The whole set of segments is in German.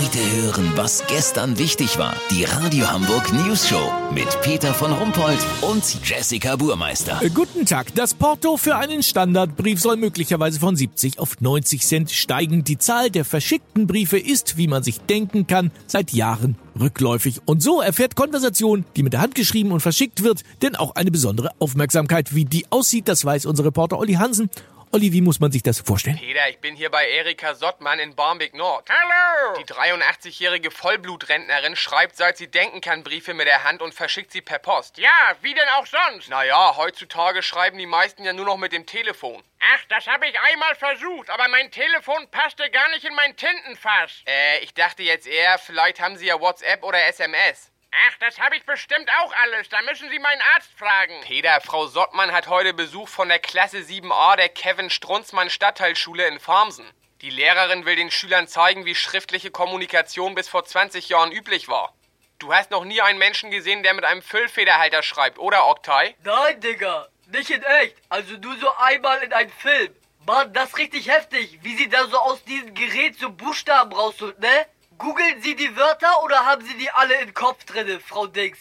Heute hören, was gestern wichtig war. Die Radio Hamburg News Show mit Peter von Rumpold und Jessica Burmeister. Äh, Guten Tag. Das Porto für einen Standardbrief soll möglicherweise von 70 auf 90 Cent steigen. Die Zahl der verschickten Briefe ist, wie man sich denken kann, seit Jahren rückläufig. Und so erfährt Konversation, die mit der Hand geschrieben und verschickt wird, denn auch eine besondere Aufmerksamkeit. Wie die aussieht, das weiß unser Reporter Olli Hansen. Olli, wie muss man sich das vorstellen? Peter, ich bin hier bei Erika Sottmann in Barmbek Nord. Hallo! Die 83-jährige Vollblutrentnerin schreibt, seit sie denken kann, Briefe mit der Hand und verschickt sie per Post. Ja, wie denn auch sonst? Naja, heutzutage schreiben die meisten ja nur noch mit dem Telefon. Ach, das habe ich einmal versucht, aber mein Telefon passte gar nicht in mein Tintenfass. Äh, ich dachte jetzt eher, vielleicht haben sie ja WhatsApp oder SMS. Ach, das habe ich bestimmt auch alles. Da müssen Sie meinen Arzt fragen. Peter, Frau Sottmann hat heute Besuch von der Klasse 7a der Kevin Strunzmann Stadtteilschule in Farmsen. Die Lehrerin will den Schülern zeigen, wie schriftliche Kommunikation bis vor 20 Jahren üblich war. Du hast noch nie einen Menschen gesehen, der mit einem Füllfederhalter schreibt, oder Oktay? Nein, Digga, nicht in echt. Also nur so einmal in einem Film. Mann, das ist richtig heftig, wie sie da so aus diesem Gerät so Buchstaben rausholt, ne? Googeln Sie die Wörter oder haben Sie die alle im Kopf drinne, Frau Dings?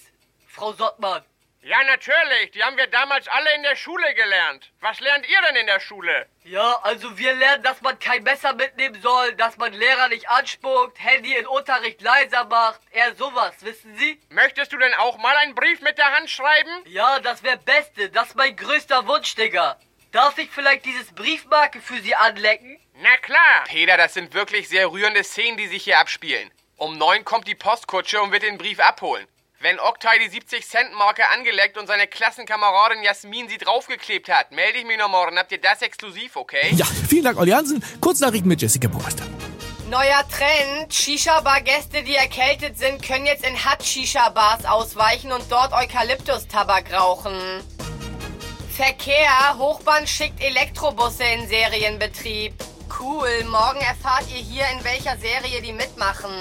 Frau Sottmann. Ja, natürlich. Die haben wir damals alle in der Schule gelernt. Was lernt ihr denn in der Schule? Ja, also wir lernen, dass man kein Messer mitnehmen soll, dass man Lehrer nicht anspuckt, Handy in Unterricht leiser macht, eher sowas, wissen Sie? Möchtest du denn auch mal einen Brief mit der Hand schreiben? Ja, das wäre Beste, das ist mein größter Wunsch, Digga. Darf ich vielleicht dieses Briefmarke für Sie anlecken? Na klar. Peter, das sind wirklich sehr rührende Szenen, die sich hier abspielen. Um neun kommt die Postkutsche und wird den Brief abholen. Wenn Oktay die 70-Cent-Marke angeleckt und seine Klassenkameradin Jasmin sie draufgeklebt hat, melde ich mich noch morgen. Habt ihr das exklusiv, okay? Ja, vielen Dank, Olli Hansen. Kurznachrichten mit Jessica Burmeister. Neuer Trend. Shisha-Bar-Gäste, die erkältet sind, können jetzt in Hut-Shisha-Bars ausweichen und dort Eukalyptus-Tabak rauchen. Verkehr. Hochbahn schickt Elektrobusse in Serienbetrieb. Cool. Morgen erfahrt ihr hier, in welcher Serie die mitmachen.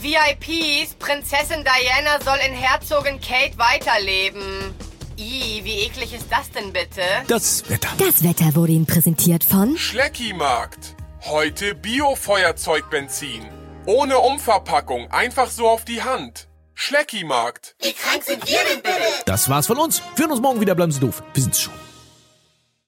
VIPs. Prinzessin Diana soll in Herzogin Kate weiterleben. Ih, wie eklig ist das denn bitte? Das Wetter. Das Wetter wurde Ihnen präsentiert von Schleckimarkt. Heute Bio-Feuerzeugbenzin. Ohne Umverpackung, einfach so auf die Hand. Schleckimarkt. Das war's von uns. Wir hören uns morgen wieder. Bleiben Sie doof. Wir sind's schon.